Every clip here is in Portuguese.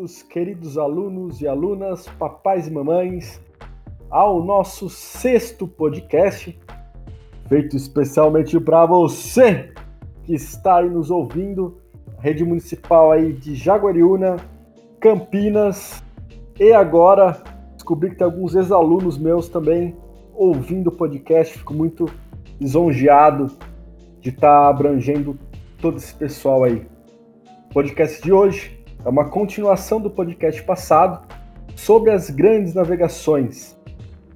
bem-vindos, queridos alunos e alunas, papais e mamães, ao nosso sexto podcast, feito especialmente para você que está aí nos ouvindo, rede municipal aí de Jaguariúna, Campinas, e agora descobri que tem alguns ex-alunos meus também ouvindo o podcast, fico muito lisonjeado de estar tá abrangendo todo esse pessoal aí. Podcast de hoje é uma continuação do podcast passado sobre as grandes navegações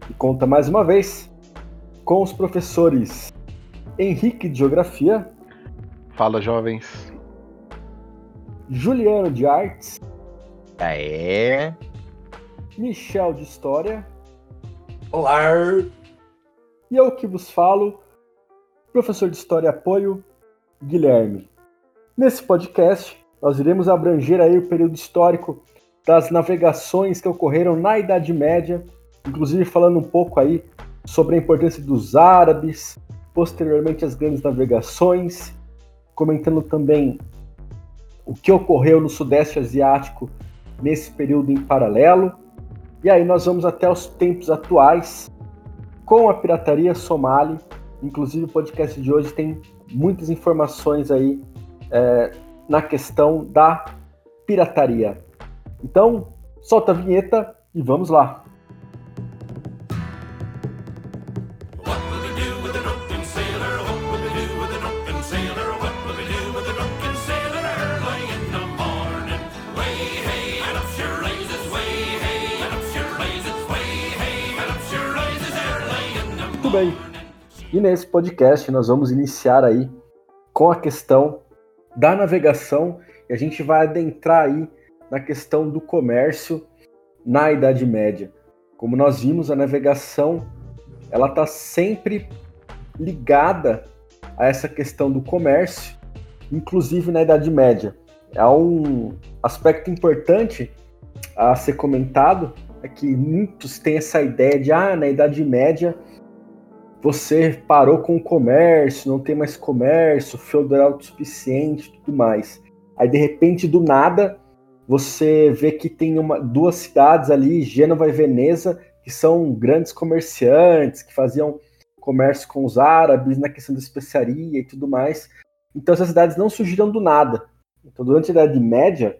e conta mais uma vez com os professores Henrique de Geografia. Fala, jovens. Juliano de Artes. Aê. Michel de História. Olá. E eu que vos falo, professor de História Apoio, Guilherme. Nesse podcast, nós iremos abranger aí o período histórico das navegações que ocorreram na Idade Média, inclusive falando um pouco aí sobre a importância dos árabes, posteriormente as grandes navegações, comentando também o que ocorreu no Sudeste Asiático nesse período em paralelo. E aí nós vamos até os tempos atuais com a pirataria somali. Inclusive o podcast de hoje tem muitas informações aí é, na questão da pirataria. Então, solta a vinheta e vamos lá. Muito bem. E nesse podcast nós vamos iniciar aí com a questão da navegação e a gente vai adentrar aí na questão do comércio na Idade Média. Como nós vimos, a navegação ela está sempre ligada a essa questão do comércio, inclusive na Idade Média. É um aspecto importante a ser comentado é que muitos têm essa ideia de ah, na Idade Média você parou com o comércio, não tem mais comércio, feudal autossuficiente tudo mais. Aí, de repente, do nada, você vê que tem uma, duas cidades ali, Gênova e Veneza, que são grandes comerciantes, que faziam comércio com os árabes na questão da especiaria e tudo mais. Então, essas cidades não surgiram do nada. Então, durante a Idade Média,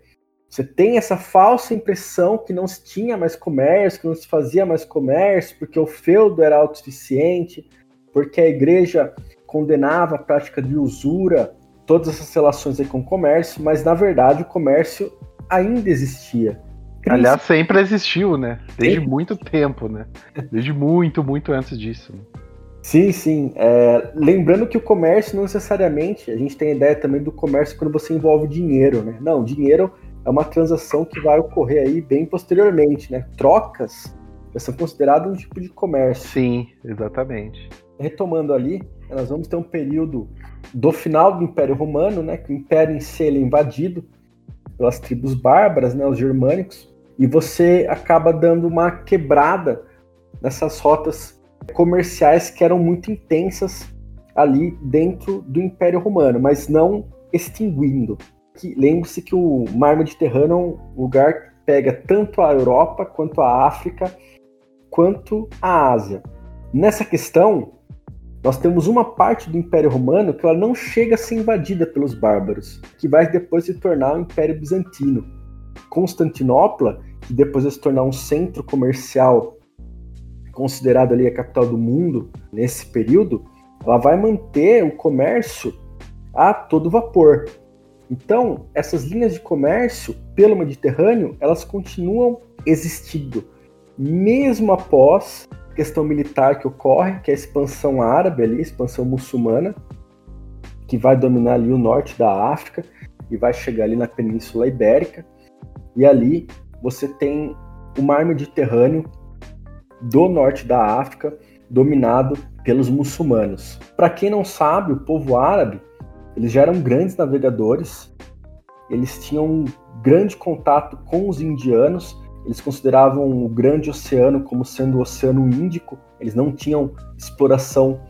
você tem essa falsa impressão que não se tinha mais comércio, que não se fazia mais comércio, porque o feudo era autossuficiente, porque a igreja condenava a prática de usura, todas essas relações aí com o comércio, mas na verdade o comércio ainda existia. Aliás, sempre existiu, né? Desde sempre. muito tempo, né? Desde muito, muito antes disso. Sim, sim. É, lembrando que o comércio não necessariamente, a gente tem a ideia também do comércio quando você envolve dinheiro, né? Não, dinheiro é uma transação que vai ocorrer aí bem posteriormente, né? Trocas são consideradas um tipo de comércio. Sim, exatamente. Retomando ali, nós vamos ter um período do final do Império Romano, né? Que o Império em si é invadido pelas tribos bárbaras, né? Os germânicos, e você acaba dando uma quebrada nessas rotas comerciais que eram muito intensas ali dentro do Império Romano, mas não extinguindo que lembre-se que o mar Mediterrâneo é um lugar que pega tanto a Europa quanto a África quanto a Ásia. Nessa questão, nós temos uma parte do Império Romano que ela não chega a ser invadida pelos bárbaros, que vai depois se tornar o Império Bizantino. Constantinopla, que depois vai se tornar um centro comercial considerado ali a capital do mundo nesse período, ela vai manter o comércio a todo vapor. Então, essas linhas de comércio pelo Mediterrâneo, elas continuam existindo, mesmo após a questão militar que ocorre, que é a expansão árabe ali, a expansão muçulmana, que vai dominar ali o norte da África e vai chegar ali na Península Ibérica. E ali você tem o mar Mediterrâneo do norte da África dominado pelos muçulmanos. Para quem não sabe, o povo árabe eles já eram grandes navegadores, eles tinham um grande contato com os indianos, eles consideravam o grande oceano como sendo o Oceano Índico, eles não tinham exploração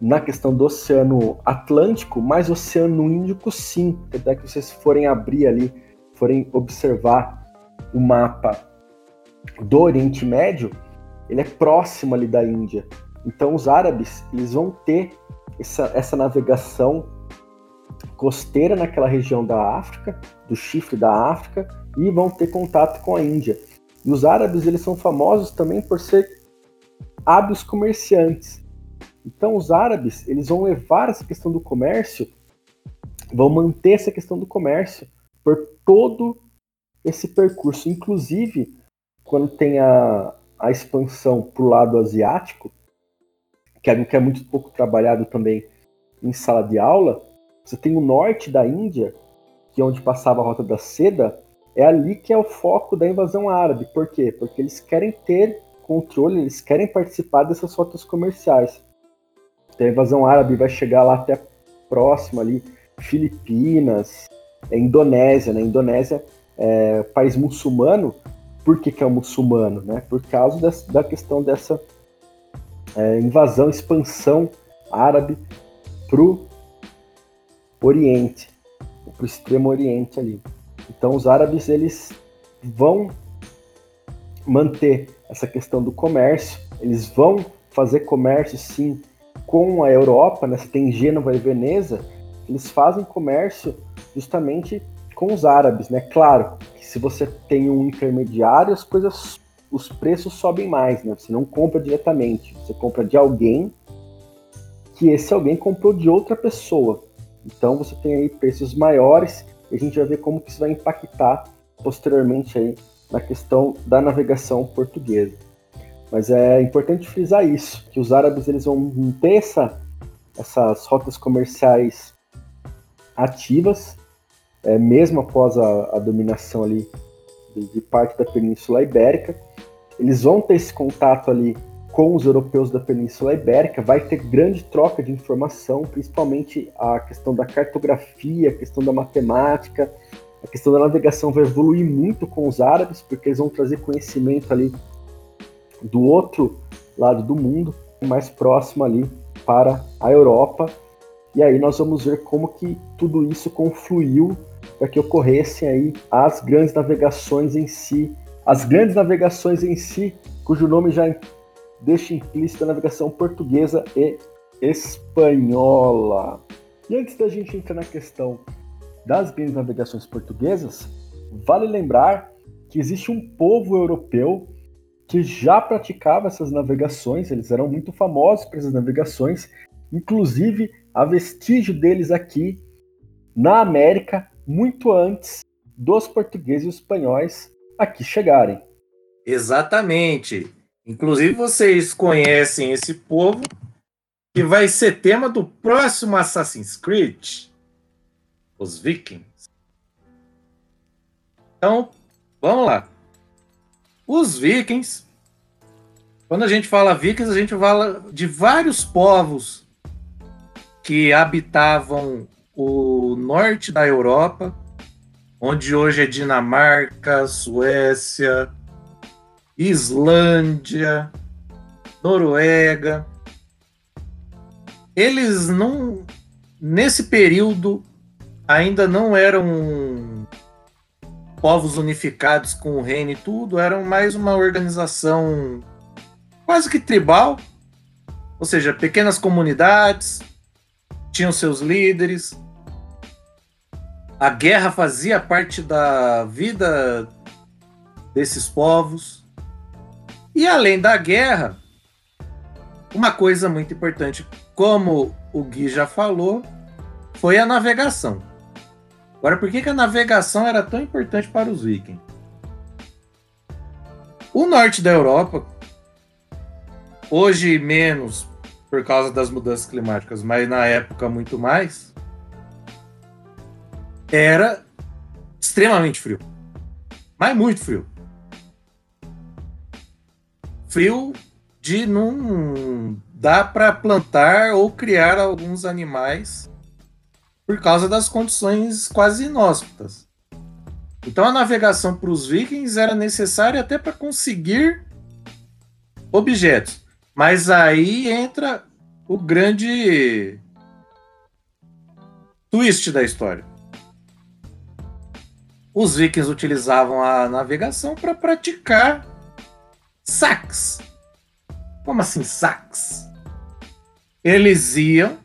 na questão do Oceano Atlântico, mas Oceano Índico sim. Até que vocês forem abrir ali, forem observar o mapa do Oriente Médio, ele é próximo ali da Índia. Então os árabes, eles vão ter essa, essa navegação costeira naquela região da África, do chifre da África, e vão ter contato com a Índia. E os árabes, eles são famosos também por ser hábeis comerciantes. Então os árabes, eles vão levar essa questão do comércio, vão manter essa questão do comércio por todo esse percurso. Inclusive, quando tem a, a expansão para o lado asiático, que é, que é muito pouco trabalhado também em sala de aula, você tem o norte da Índia, que é onde passava a Rota da Seda, é ali que é o foco da invasão árabe. Por quê? Porque eles querem ter controle, eles querem participar dessas rotas comerciais. Então a invasão árabe vai chegar lá até próximo ali, Filipinas, é Indonésia, né? Indonésia é país muçulmano. Por que, que é um muçulmano? Né? Por causa dessa, da questão dessa é, invasão, expansão árabe pro Oriente, pro extremo Oriente ali. Então os árabes eles vão manter essa questão do comércio, eles vão fazer comércio sim com a Europa, né? Você tem Gênova e Veneza, eles fazem comércio justamente com os árabes, né? Claro que se você tem um intermediário, as coisas, os preços sobem mais, né? Você não compra diretamente, você compra de alguém que esse alguém comprou de outra pessoa. Então você tem aí preços maiores e a gente vai ver como que isso vai impactar posteriormente aí na questão da navegação portuguesa. Mas é importante frisar isso, que os árabes eles vão ter essa, essas rotas comerciais ativas, é, mesmo após a, a dominação ali de, de, parte da Península Ibérica. Eles vão ter esse contato ali com os europeus da Península Ibérica, vai ter grande troca de informação, principalmente a questão da cartografia, a questão da matemática, a questão da navegação vai evoluir muito com os árabes, porque eles vão trazer conhecimento ali do outro lado do mundo, mais próximo ali para a Europa. E aí nós vamos ver como que tudo isso confluiu para que ocorressem aí as grandes navegações em si, as grandes navegações em si, cujo nome já deixa implícita a navegação portuguesa e espanhola. E antes da gente entrar na questão das grandes navegações portuguesas, vale lembrar que existe um povo europeu que já praticava essas navegações, eles eram muito famosos para essas navegações, inclusive há vestígio deles aqui na América muito antes dos portugueses e espanhóis aqui chegarem. Exatamente. Inclusive, vocês conhecem esse povo que vai ser tema do próximo Assassin's Creed, os Vikings. Então, vamos lá. Os Vikings, quando a gente fala Vikings, a gente fala de vários povos que habitavam o norte da Europa, onde hoje é Dinamarca, Suécia, Islândia, Noruega. Eles não. Nesse período ainda não eram povos unificados com o reino e tudo, eram mais uma organização quase que tribal, ou seja, pequenas comunidades, tinham seus líderes. A guerra fazia parte da vida desses povos. E além da guerra, uma coisa muito importante, como o Gui já falou, foi a navegação. Agora, por que, que a navegação era tão importante para os vikings? O norte da Europa, hoje menos por causa das mudanças climáticas, mas na época muito mais, era extremamente frio. Mas muito frio frio de não dá para plantar ou criar alguns animais por causa das condições quase inóspitas. Então a navegação para os vikings era necessária até para conseguir objetos. Mas aí entra o grande twist da história. os vikings utilizavam a navegação para praticar saques. Como assim saques? Eles iam,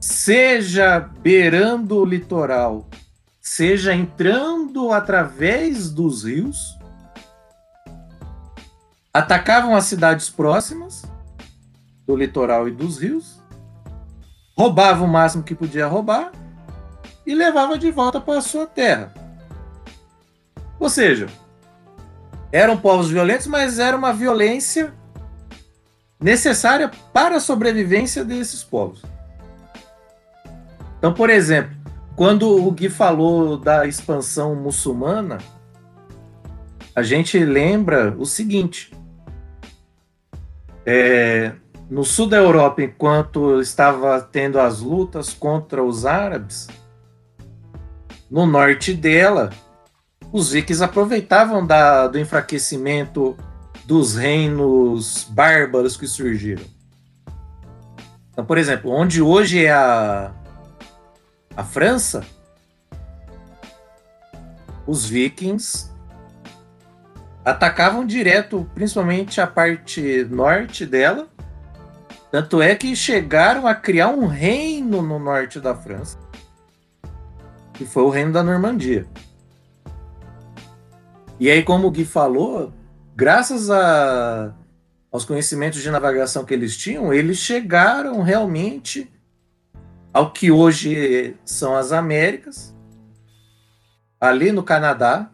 seja beirando o litoral, seja entrando através dos rios, atacavam as cidades próximas do litoral e dos rios, roubavam o máximo que podia roubar e levava de volta para a sua terra. Ou seja, eram povos violentos, mas era uma violência necessária para a sobrevivência desses povos. Então, por exemplo, quando o Gui falou da expansão muçulmana, a gente lembra o seguinte: é, no sul da Europa, enquanto estava tendo as lutas contra os árabes, no norte dela, os vikings aproveitavam da, do enfraquecimento dos reinos bárbaros que surgiram. Então, por exemplo, onde hoje é a, a França, os vikings atacavam direto, principalmente a parte norte dela. Tanto é que chegaram a criar um reino no norte da França, que foi o reino da Normandia. E aí, como o Gui falou, graças a, aos conhecimentos de navegação que eles tinham, eles chegaram realmente ao que hoje são as Américas, ali no Canadá,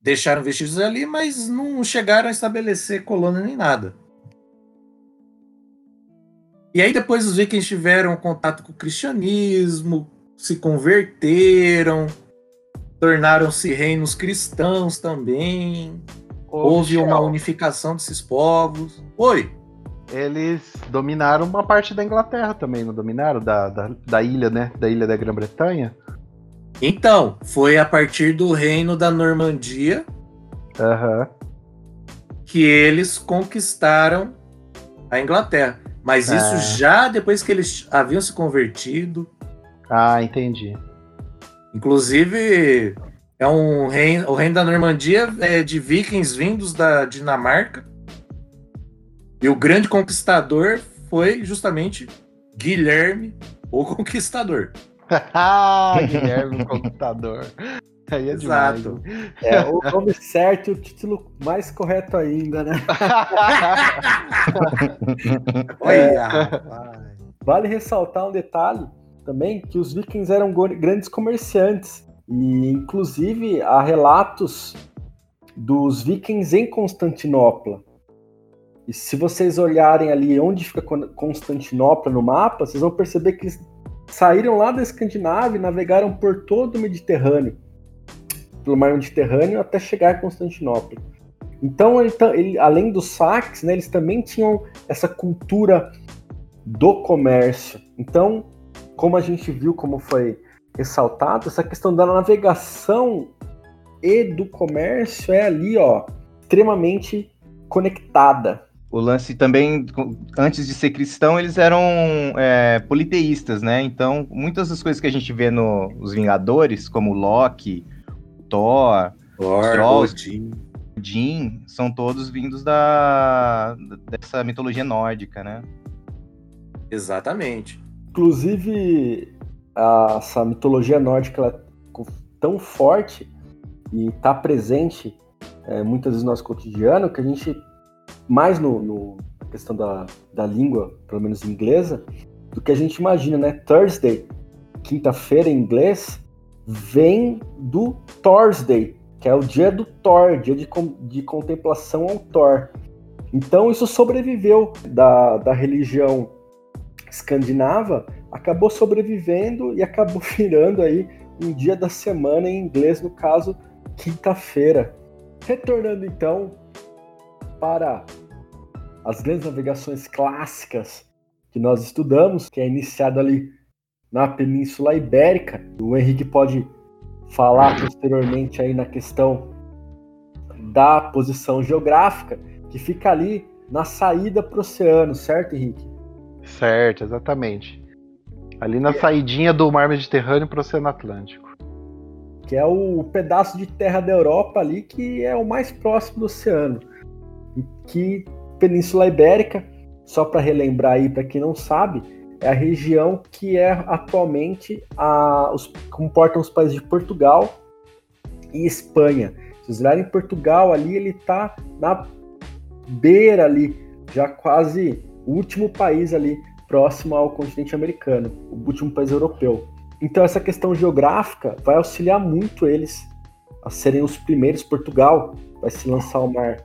deixaram vestígios ali, mas não chegaram a estabelecer colônia nem nada. E aí depois os vikings tiveram contato com o cristianismo, se converteram, tornaram-se reinos cristãos também. Ô, Houve Michel. uma unificação desses povos. Oi. Eles dominaram uma parte da Inglaterra também, não dominaram? Da, da, da ilha, né? Da ilha da Grã-Bretanha. Então, foi a partir do reino da Normandia uhum. que eles conquistaram a Inglaterra. Mas isso ah. já depois que eles haviam se convertido. Ah, entendi. Inclusive, é um reino, o reino da Normandia é de vikings vindos da Dinamarca. E o grande conquistador foi justamente Guilherme, o Conquistador. Guilherme Computador. Aí é Exato. É, o nome certo e o título mais correto ainda, né? Olha, vale ressaltar um detalhe também que os vikings eram grandes comerciantes e inclusive há relatos dos vikings em Constantinopla. E se vocês olharem ali onde fica Constantinopla no mapa, vocês vão perceber que eles saíram lá da Escandinávia e navegaram por todo o Mediterrâneo, pelo mar Mediterrâneo até chegar a Constantinopla. Então, ele, ele, além dos saques, né, eles também tinham essa cultura do comércio. Então, como a gente viu, como foi ressaltado, essa questão da navegação e do comércio é ali, ó, extremamente conectada o lance também, antes de ser cristão, eles eram é, politeístas, né? Então, muitas das coisas que a gente vê nos Vingadores, como Loki, Thor, Thor Trolls, Odin. Odin, são todos vindos da, dessa mitologia nórdica, né? Exatamente. Inclusive, a, essa mitologia nórdica ela é tão forte e está presente é, muitas vezes no nosso cotidiano que a gente mais no, no na questão da, da língua, pelo menos inglesa, do que a gente imagina, né? Thursday, quinta-feira em inglês, vem do Thursday, que é o dia do Thor, dia de, de contemplação ao Thor. Então isso sobreviveu da, da religião escandinava, acabou sobrevivendo e acabou virando aí um dia da semana em inglês, no caso, quinta-feira. Retornando então para as grandes navegações clássicas que nós estudamos, que é iniciado ali na Península Ibérica. O Henrique pode falar posteriormente aí na questão da posição geográfica, que fica ali na saída para o oceano, certo, Henrique? Certo, exatamente. Ali na saidinha do mar Mediterrâneo para o Oceano Atlântico. que é o pedaço de terra da Europa ali que é o mais próximo do oceano. E que Península Ibérica, só para relembrar aí para quem não sabe, é a região que é atualmente a, os, comportam os países de Portugal e Espanha. Se vocês olharem Portugal ali, ele está na beira ali, já quase o último país ali próximo ao continente americano, o último país europeu. Então essa questão geográfica vai auxiliar muito eles a serem os primeiros. Portugal vai se lançar ao mar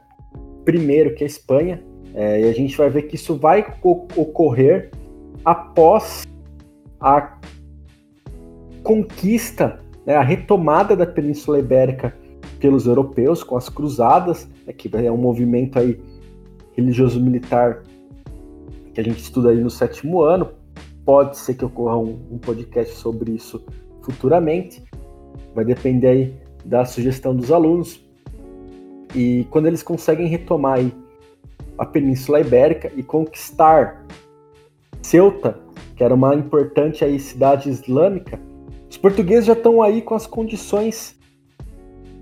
primeiro que a Espanha, é, e a gente vai ver que isso vai ocorrer após a conquista, né, a retomada da Península Ibérica pelos europeus com as cruzadas, né, que é um movimento aí religioso militar que a gente estuda aí no sétimo ano. Pode ser que ocorra um, um podcast sobre isso futuramente. Vai depender aí da sugestão dos alunos. E quando eles conseguem retomar aí a Península Ibérica e conquistar Ceuta, que era uma importante aí cidade islâmica, os portugueses já estão aí com as condições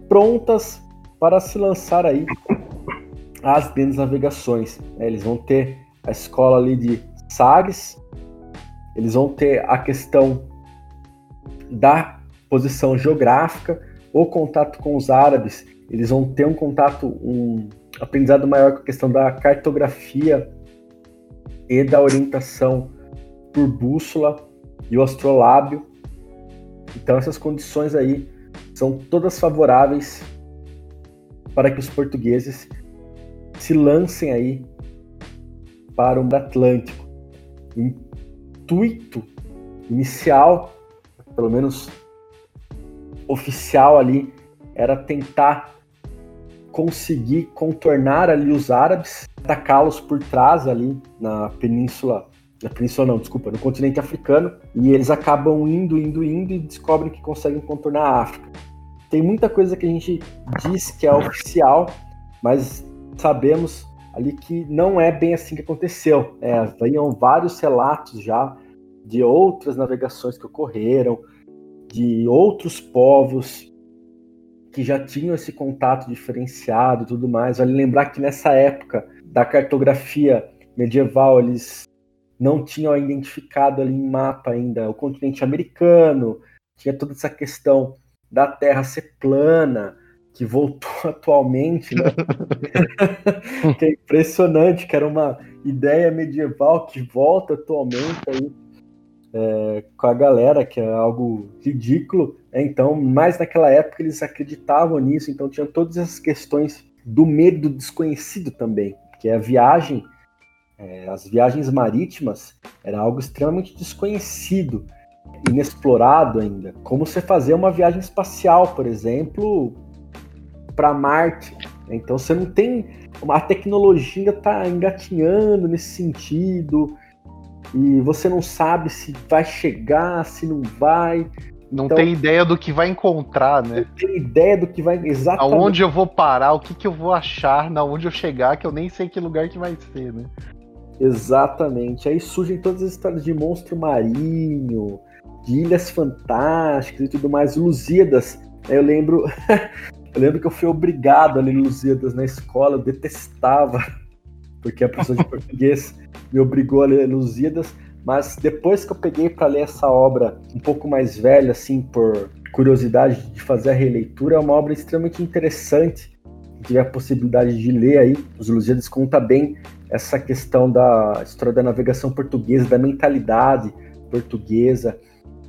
prontas para se lançar aí às grandes navegações. Né? Eles vão ter a escola ali de Sagres, eles vão ter a questão da posição geográfica, o contato com os árabes, eles vão ter um contato, um aprendizado maior com a questão da cartografia e da orientação por bússola e o astrolábio. Então essas condições aí são todas favoráveis para que os portugueses se lancem aí para o Atlântico. O intuito inicial, pelo menos oficial ali, era tentar conseguir contornar ali os árabes, atacá-los por trás ali na península, na península não, desculpa, no continente africano, e eles acabam indo, indo, indo e descobrem que conseguem contornar a África. Tem muita coisa que a gente diz que é oficial, mas sabemos ali que não é bem assim que aconteceu. É, venham vários relatos já de outras navegações que ocorreram, de outros povos que já tinham esse contato diferenciado e tudo mais. Vale lembrar que nessa época da cartografia medieval, eles não tinham identificado ali em mapa ainda o continente americano, tinha toda essa questão da Terra ser plana, que voltou atualmente, né? que é impressionante, que era uma ideia medieval que volta atualmente aí é, com a galera, que é algo ridículo. É, então, mas naquela época eles acreditavam nisso, então tinha todas essas questões do medo desconhecido também, que é a viagem, é, as viagens marítimas era algo extremamente desconhecido, inexplorado ainda. Como você fazer uma viagem espacial, por exemplo, para Marte. Então você não tem. A tecnologia está engatinhando nesse sentido. E você não sabe se vai chegar, se não vai. Não então, tem ideia do que vai encontrar, né? Não tem ideia do que vai. Exatamente. Aonde eu vou parar, o que, que eu vou achar, na onde eu chegar, que eu nem sei que lugar que vai ser, né? Exatamente. Aí surgem todas as histórias de monstro marinho, de ilhas fantásticas e tudo mais, Lusíadas. Eu lembro Eu lembro que eu fui obrigado a ler Lusíadas na escola, eu detestava, porque a professora de português me obrigou a ler Lusíadas, mas depois que eu peguei para ler essa obra um pouco mais velha, assim, por curiosidade de fazer a releitura, é uma obra extremamente interessante. Tive a possibilidade de ler aí, os Lusíadas conta bem essa questão da história da navegação portuguesa, da mentalidade portuguesa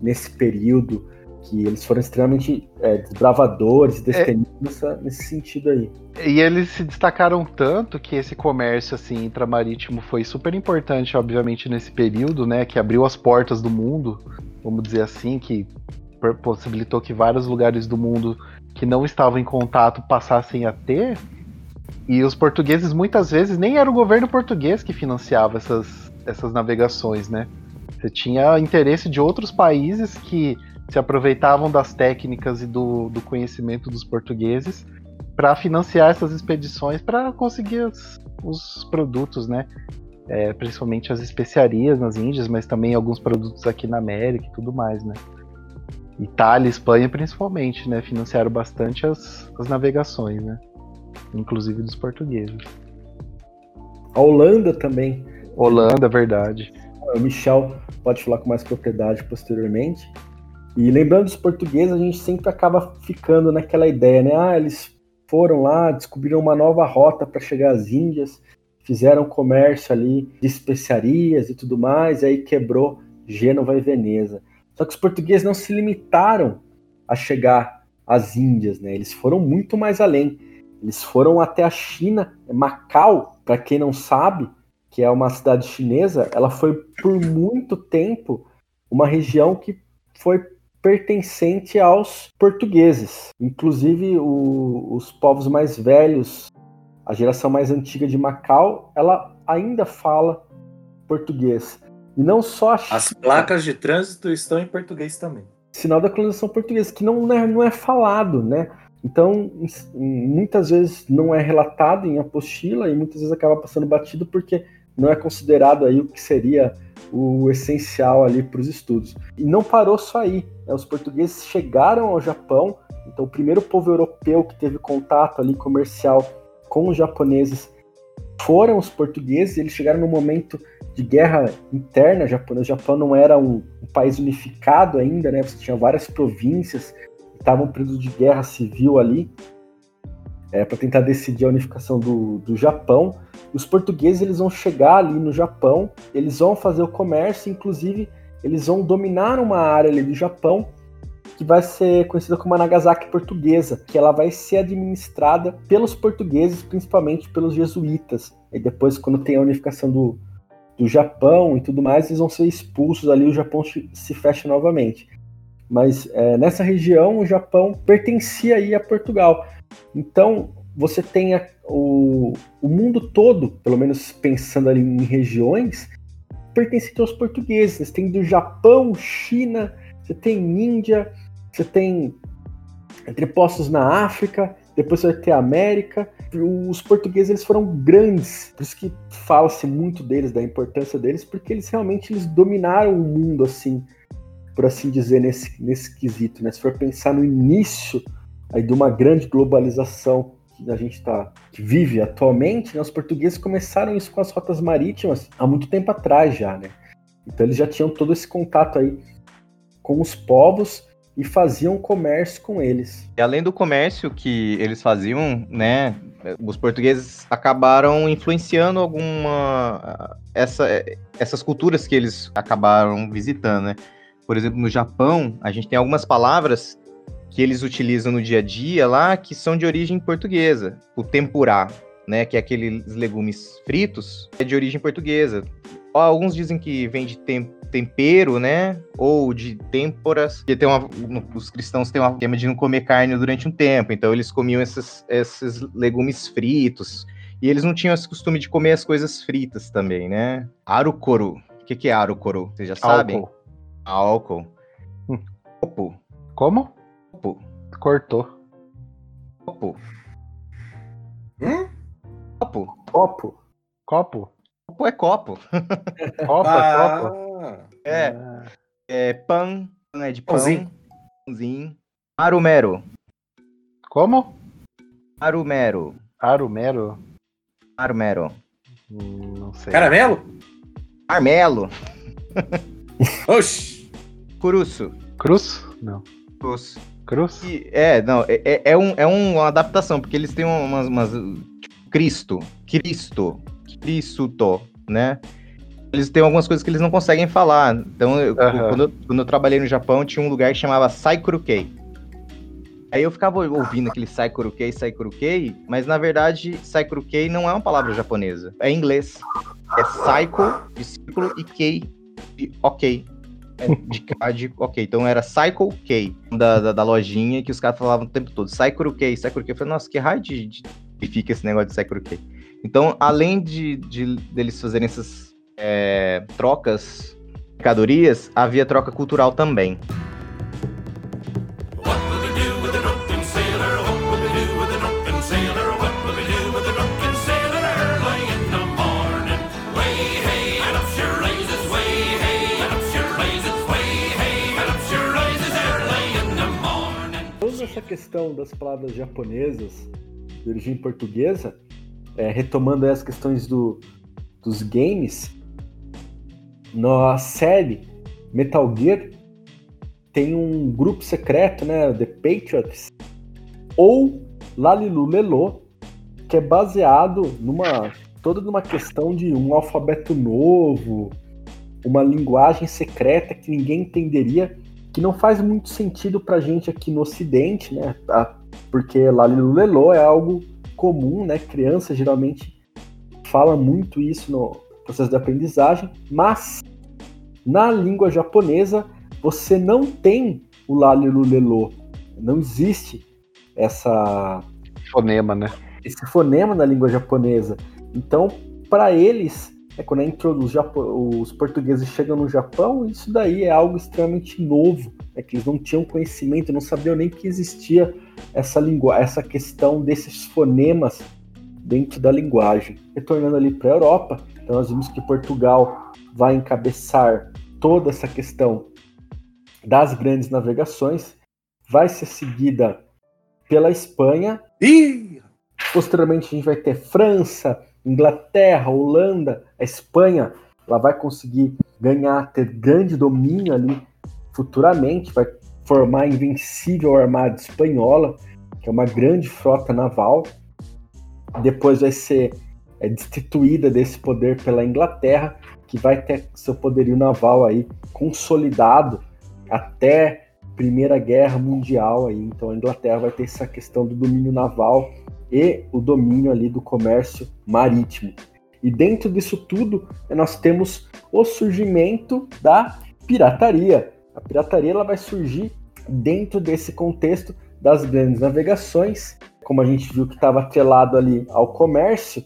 nesse período, que eles foram extremamente é, desbravadores, é. destemidos é, nesse sentido aí. E eles se destacaram tanto que esse comércio assim intramarítimo foi super importante, obviamente, nesse período, né, que abriu as portas do mundo, vamos dizer assim, que possibilitou que vários lugares do mundo que não estavam em contato passassem a ter. E os portugueses muitas vezes nem era o governo português que financiava essas, essas navegações, né? Você tinha interesse de outros países que se aproveitavam das técnicas e do, do conhecimento dos portugueses para financiar essas expedições para conseguir os, os, produtos, né? É, principalmente as especiarias nas Índias, mas também alguns produtos aqui na América e tudo mais, né? Itália, Espanha principalmente, né? Financiaram bastante as, as navegações, né? Inclusive dos portugueses. A Holanda também. Holanda, verdade. O Michel pode falar com mais propriedade posteriormente. E lembrando dos portugueses, a gente sempre acaba ficando naquela ideia, né? Ah, eles foram lá, descobriram uma nova rota para chegar às Índias, fizeram comércio ali de especiarias e tudo mais, e aí quebrou Gênova e Veneza. Só que os portugueses não se limitaram a chegar às Índias, né? Eles foram muito mais além. Eles foram até a China, Macau, para quem não sabe, que é uma cidade chinesa, ela foi por muito tempo uma região que foi pertencente aos portugueses. Inclusive, o, os povos mais velhos, a geração mais antiga de Macau, ela ainda fala português. E não só a As placas de trânsito estão em português também. Sinal da colonização portuguesa, que não é, não é falado, né? Então, muitas vezes não é relatado em apostila e muitas vezes acaba passando batido porque não é considerado aí o que seria o essencial ali para os estudos. E não parou só aí. Né? Os portugueses chegaram ao Japão, então o primeiro povo europeu que teve contato ali comercial com os japoneses foram os portugueses. Eles chegaram no momento de guerra interna japonesa. O Japão não era um, um país unificado ainda, né? Você tinha várias províncias, estavam em período de guerra civil ali, é, para tentar decidir a unificação do, do Japão. Os portugueses eles vão chegar ali no Japão, eles vão fazer o comércio, inclusive eles vão dominar uma área ali do Japão que vai ser conhecida como a Nagasaki portuguesa, que ela vai ser administrada pelos portugueses, principalmente pelos jesuítas. E depois, quando tem a unificação do, do Japão e tudo mais, eles vão ser expulsos ali, o Japão se fecha novamente. Mas é, nessa região, o Japão pertencia aí a Portugal. Então, você tem a, o, o mundo todo, pelo menos pensando ali em regiões, pertence aos portugueses. Você tem do Japão, China, você tem Índia, você tem entrepostos na África, depois você vai ter a América. Os portugueses eles foram grandes, por isso que fala-se muito deles, da importância deles, porque eles realmente eles dominaram o mundo assim, por assim dizer, nesse, nesse quesito. Né? Se for pensar no início aí de uma grande globalização que a gente tá, que vive atualmente, né, os portugueses começaram isso com as rotas marítimas há muito tempo atrás já, né? Então eles já tinham todo esse contato aí com os povos e faziam comércio com eles. E além do comércio que eles faziam, né, os portugueses acabaram influenciando alguma essa, essas culturas que eles acabaram visitando, né? Por exemplo, no Japão, a gente tem algumas palavras que eles utilizam no dia a dia lá, que são de origem portuguesa. O tempurá, né, que é aqueles legumes fritos, é de origem portuguesa. Alguns dizem que vem de tem, tempero, né, ou de têmporas. Tem uma, os cristãos têm uma tema de não comer carne durante um tempo, então eles comiam esses, esses legumes fritos. E eles não tinham esse costume de comer as coisas fritas também, né? Arukoro. O que, que é arukoro? Vocês já sabem? Álcool. Álcool. Como? Copo. Cortou. Copo. Hum? Copo. Copo. Copo? Copo é copo. Copo, Ah, copo. É. Ah, É pão. Pão é de pão. Pãozinho. Pãozinho. Marumero. Como? Marumero. Arumero? Marumero. Hum, não sei. Caramelo? Marmelo. Oxi. Curuço. Cruz? Não. Cruz. Cruz? E- É, não, é, é, é um, é uma adaptação, porque eles têm umas. umas tipo, Cristo. Cristo. Cristo, né? Eles têm algumas coisas que eles não conseguem falar. Então, eu- quando, eu, quando eu trabalhei no Japão, tinha um lugar que chamava Saikurukei. Aí eu ficava ouvindo aquele Saikurukei, Saikurukei, mas na verdade, Saikurukei não é uma palavra japonesa. É inglês. É Saiko, de círculo, e Kei, de ok. É, de, K, de ok. Então era Cycle K da, da, da lojinha que os caras falavam o tempo todo. Cycle K, Cycle K. Eu falei, nossa, que raio de, de que fica esse negócio de Cycle K. Então, além de, de deles fazerem essas é, trocas de mercadorias, havia troca cultural também. Questão das palavras japonesas de origem portuguesa, é, retomando as questões do, dos games, na série Metal Gear tem um grupo secreto, né, The Patriots, ou Lalilu Lelo, que é baseado numa toda numa questão de um alfabeto novo, uma linguagem secreta que ninguém entenderia, que não faz muito sentido pra gente aqui no Ocidente, né? Porque Lalilu Lelo é algo comum, né? Criança geralmente fala muito isso no processo de aprendizagem, mas na língua japonesa você não tem o Lalilu Lelo, não existe essa Fonema, né? esse fonema na língua japonesa. Então, para eles, é quando a intro- os, portugueses chegam no Japão, isso daí é algo extremamente novo, é que eles não tinham conhecimento, não sabiam nem que existia essa língua, essa questão desses fonemas dentro da linguagem. Retornando ali para a Europa, então nós vimos que Portugal vai encabeçar toda essa questão das grandes navegações, vai ser seguida pela Espanha Ih, Posteriormente a gente vai ter França, Inglaterra, Holanda, a Espanha, ela vai conseguir ganhar, ter grande domínio ali futuramente, vai formar a invencível armada espanhola, que é uma grande frota naval. Depois vai ser é, destituída desse poder pela Inglaterra, que vai ter seu poderio naval aí consolidado até Primeira Guerra Mundial aí. Então a Inglaterra vai ter essa questão do domínio naval e o domínio ali do comércio marítimo. E dentro disso tudo, nós temos o surgimento da pirataria. A pirataria ela vai surgir dentro desse contexto das grandes navegações, como a gente viu que estava atrelado ali ao comércio,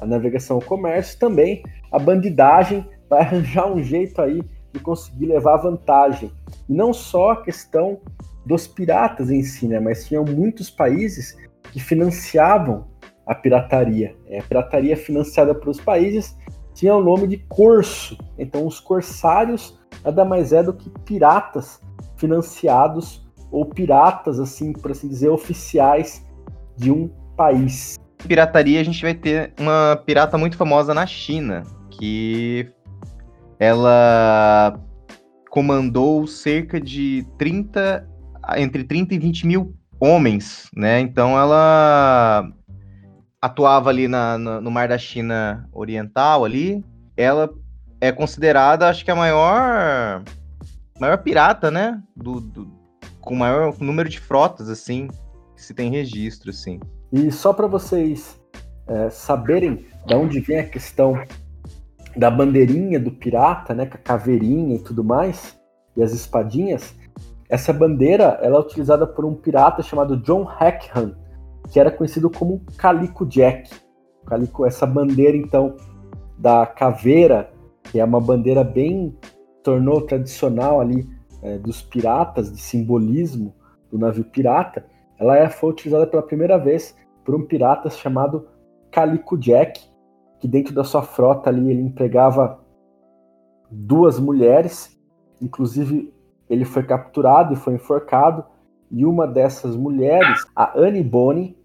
a navegação ao comércio também, a bandidagem vai arranjar um jeito aí de conseguir levar vantagem. E não só a questão dos piratas em si, né, mas tinham muitos países que financiavam a pirataria. É, a pirataria financiada pelos países tinha o nome de corso. Então, os corsários nada mais é do que piratas financiados ou piratas, assim, por assim dizer, oficiais de um país. pirataria, a gente vai ter uma pirata muito famosa na China, que ela comandou cerca de 30, entre 30 e 20 mil homens, né? Então ela atuava ali na, na- no Mar da China Oriental ali. Ela é considerada, acho que a maior maior pirata, né? Do, do- com maior número de frotas, assim, que se tem registro, assim. E só para vocês é, saberem de onde vem a questão da bandeirinha do pirata, né, com a caveirinha e tudo mais, e as espadinhas, essa bandeira ela é utilizada por um pirata chamado John Hackham, que era conhecido como Calico Jack. Calico, essa bandeira então da caveira, que é uma bandeira bem tornou tradicional ali é, dos piratas, de simbolismo do navio pirata, ela é- foi utilizada pela primeira vez por um pirata chamado Calico Jack, que dentro da sua frota ali ele empregava duas mulheres, inclusive ele foi capturado e foi enforcado, e uma dessas mulheres, a Annie Bonny,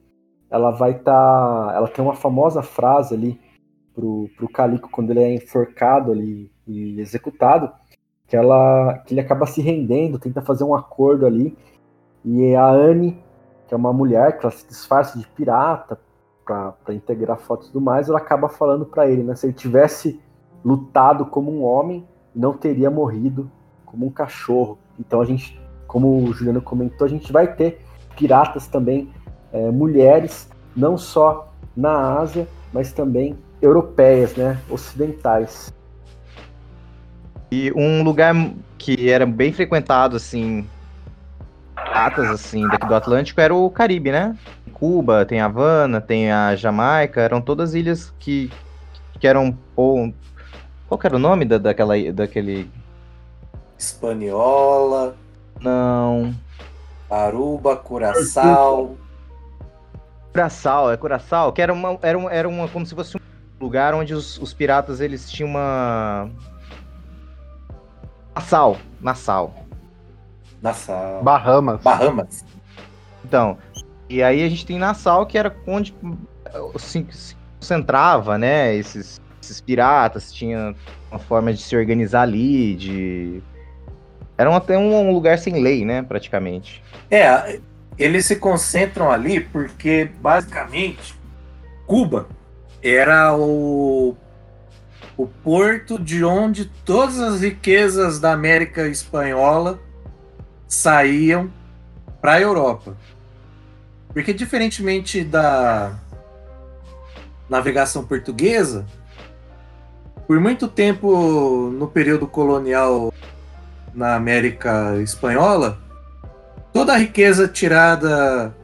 ela vai estar, ela tem uma famosa frase ali pro, pro Calico quando ele é enforcado ali e executado, que ela que ele acaba se rendendo, tenta fazer um acordo ali, e a Anne que é uma mulher que ela se disfarça de pirata para integrar fotos e tudo mais, ela acaba falando para ele, né? Se ele tivesse lutado como um homem, não teria morrido como um cachorro. Então a gente, como o Juliano comentou, a gente vai ter piratas também, é, mulheres, não só na Ásia, mas também europeias, né? Ocidentais. E um lugar que era bem frequentado, assim, atas, assim, daqui do Atlântico era o Caribe, né? Cuba, tem Havana, tem a Jamaica, eram todas ilhas que, que eram, ou, qual era o nome da, daquela, daquele, Espanhola, não, Aruba, Curaçao. Curaçao, é Curaçao, que era uma, era uma, era uma como se fosse um lugar onde os, os piratas, eles tinham uma... Nassau, Nassau. Nassau. Bahamas. Bahamas. Então, e aí a gente tem Nassau, que era onde se, se concentrava, né, esses, esses piratas, tinha uma forma de se organizar ali, de... Era um- até um lugar sem lei, né, praticamente. É, eles se concentram ali porque, basicamente, Cuba era o, o porto de onde todas as riquezas da América Espanhola saíam para a Europa. Porque, diferentemente da navegação portuguesa, por muito tempo no período colonial na América Espanhola, toda a riqueza tirada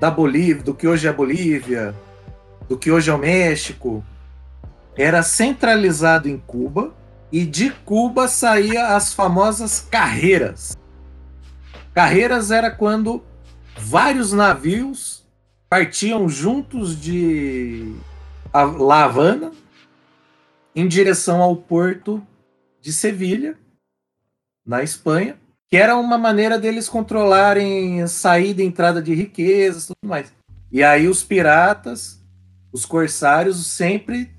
da Bolívia, do que hoje é a Bolívia, do que hoje é o México, era centralizado em Cuba e de Cuba saía as famosas carreiras. Carreiras era quando vários navios partiam juntos de La Havana em direção ao porto de Sevilha, na Espanha, que era uma maneira deles controlarem saída e entrada de riquezas e tudo mais. E aí os piratas, os corsários, sempre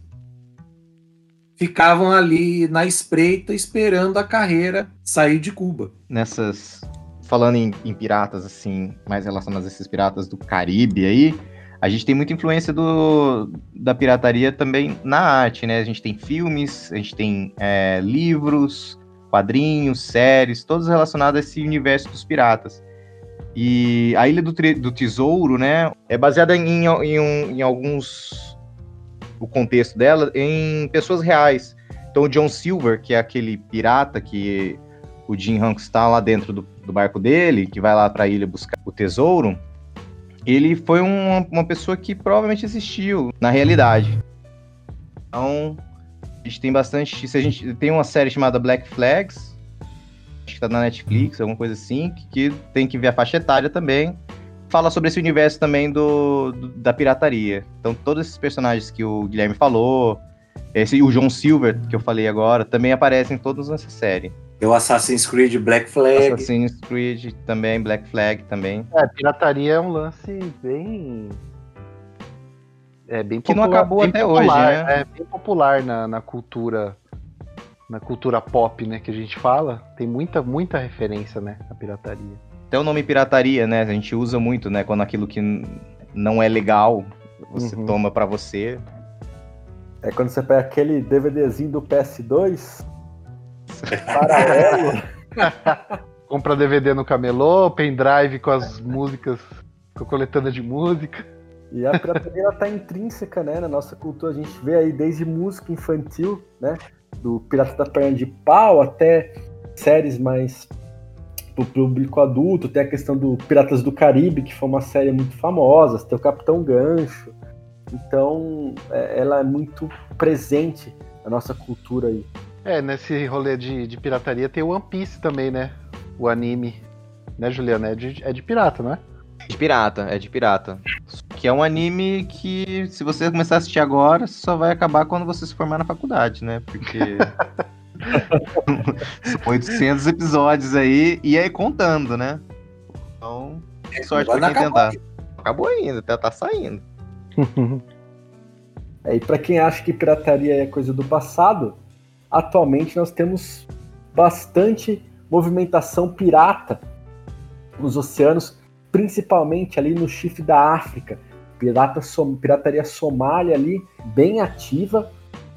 ficavam ali na espreita esperando a carreira sair de Cuba. nessas. Falando em, em piratas, assim, mais relacionados a esses piratas do Caribe aí, a gente tem muita influência do, da pirataria também na arte, né? A gente tem filmes, a gente tem é, livros, quadrinhos, séries, todos relacionados a esse universo dos piratas. E a Ilha do, do Tesouro, né, é baseada em, em, um- em alguns. O contexto dela, em pessoas reais. Então, o John Silver, que é aquele pirata que o Jim Hanks está lá dentro do, do barco dele, que vai lá para a ilha buscar o tesouro, ele foi uma, uma pessoa que provavelmente existiu na realidade. Então, a gente tem bastante. Se a gente tem uma série chamada Black Flags, acho que tá na Netflix, alguma coisa assim, que, que tem que ver a faixa etária também. Fala sobre esse universo também do, do- da pirataria. Então, todos esses personagens que o Guilherme falou, esse, o John Silver, que eu falei agora, também aparecem todos nessa série. Tem o Assassin's Creed Black Flag. Assassin's Creed também, Black Flag também. É, pirataria é um lance bem. É bem Que não popular- acabou bem até popular, hoje, né? É bem popular na, na cultura. Na cultura pop, né, que a gente fala. Tem muita, muita referência, né, à pirataria. Até o nome pirataria, né? A gente usa muito, né? Quando aquilo que não é legal, você Uhum. toma pra você. É quando você pega aquele DVDzinho do PS2, paralelo, Compra DVD no camelô, pendrive com as músicas, com a coletânea de música. E a pirataria ela tá intrínseca, né, na nossa cultura. A gente vê aí desde música infantil, né, do Pirata da Perna de Pau até séries mais pro público adulto. Tem a questão do Piratas do Caribe, que foi uma série muito famosa. Tem o Capitão Gancho. Então, é- ela é muito presente na nossa cultura aí. É, nesse rolê de, de pirataria tem o One Piece também, né? O anime. Né, Juliana? É de, é de pirata, não é? De pirata, é de pirata. Que é um anime que, se você começar a assistir agora, só vai acabar quando você se formar na faculdade, né? Porque. São 800 episódios aí, e aí contando, né? Então, sorte Agora pra quem acabou tentar. Acabou ainda, até tá saindo. É, e para quem acha que pirataria é coisa do passado, atualmente nós temos bastante movimentação pirata nos oceanos, principalmente ali no chifre da África. Pirata, som- pirataria somália ali, bem ativa.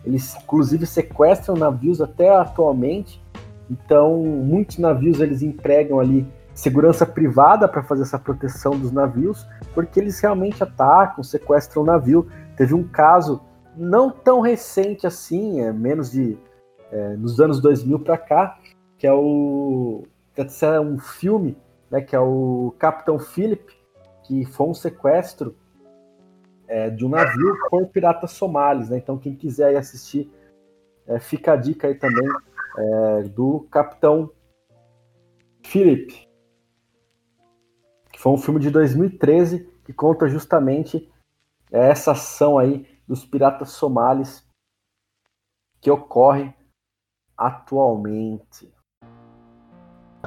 Eles, inclusive, sequestram navios até atualmente. Então, muitos navios eles empregam ali segurança privada para fazer essa proteção dos navios, porque eles realmente atacam, sequestram o navio. Teve um caso não tão recente assim, é menos de é, nos anos 2000 para cá, que é o que é um filme, né, que é o Capitão Philip, que foi um sequestro é, de um navio por piratas somalis, né? Então quem quiser assistir, é, fica a dica aí também é, do Capitão Philip, que foi um filme de 2013 que conta justamente essa ação aí dos piratas somalis que ocorre atualmente.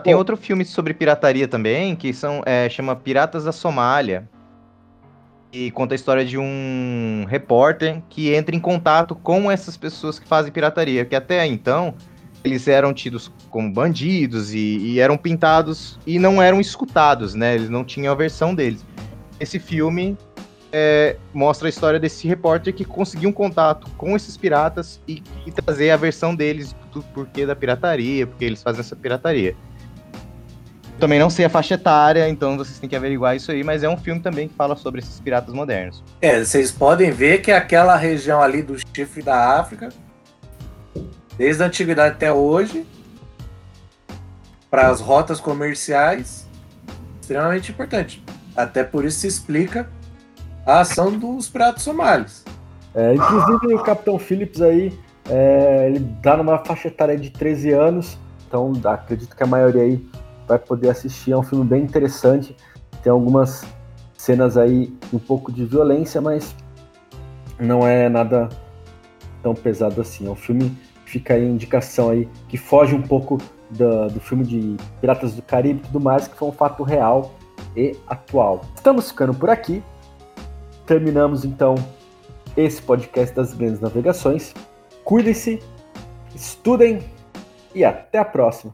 Tem outro filme sobre pirataria também, que são, é, chama Piratas da Somália. E conta a história de um repórter que entra em contato com essas pessoas que fazem pirataria, que até então eles eram tidos como bandidos e, e eram pintados e não eram escutados, né? Eles não tinham a versão deles. Esse filme é, mostra a história desse repórter que conseguiu um contato com esses piratas e, e trazer a versão deles do porquê da pirataria, porque eles fazem essa pirataria. Também não sei a faixa etária, então vocês têm que averiguar isso aí, mas é um filme também que fala sobre esses piratas modernos. É, vocês podem ver que aquela região ali do chifre da África, desde a antiguidade até hoje, para as rotas comerciais, extremamente importante. Até por isso se explica a ação dos piratas somalis. É, inclusive o Capitão Phillips aí, é, ele dá numa faixa etária de 13 anos, então acredito que a maioria aí vai poder assistir. É um filme bem interessante, tem algumas cenas aí um pouco de violência, mas não é nada tão pesado assim. É um filme que fica aí indicação aí que foge um pouco da- do filme de Piratas do Caribe e tudo mais, que foi um fato real e atual. Estamos ficando por aqui. Terminamos então esse podcast das grandes navegações. Cuidem-se, estudem e até a próxima.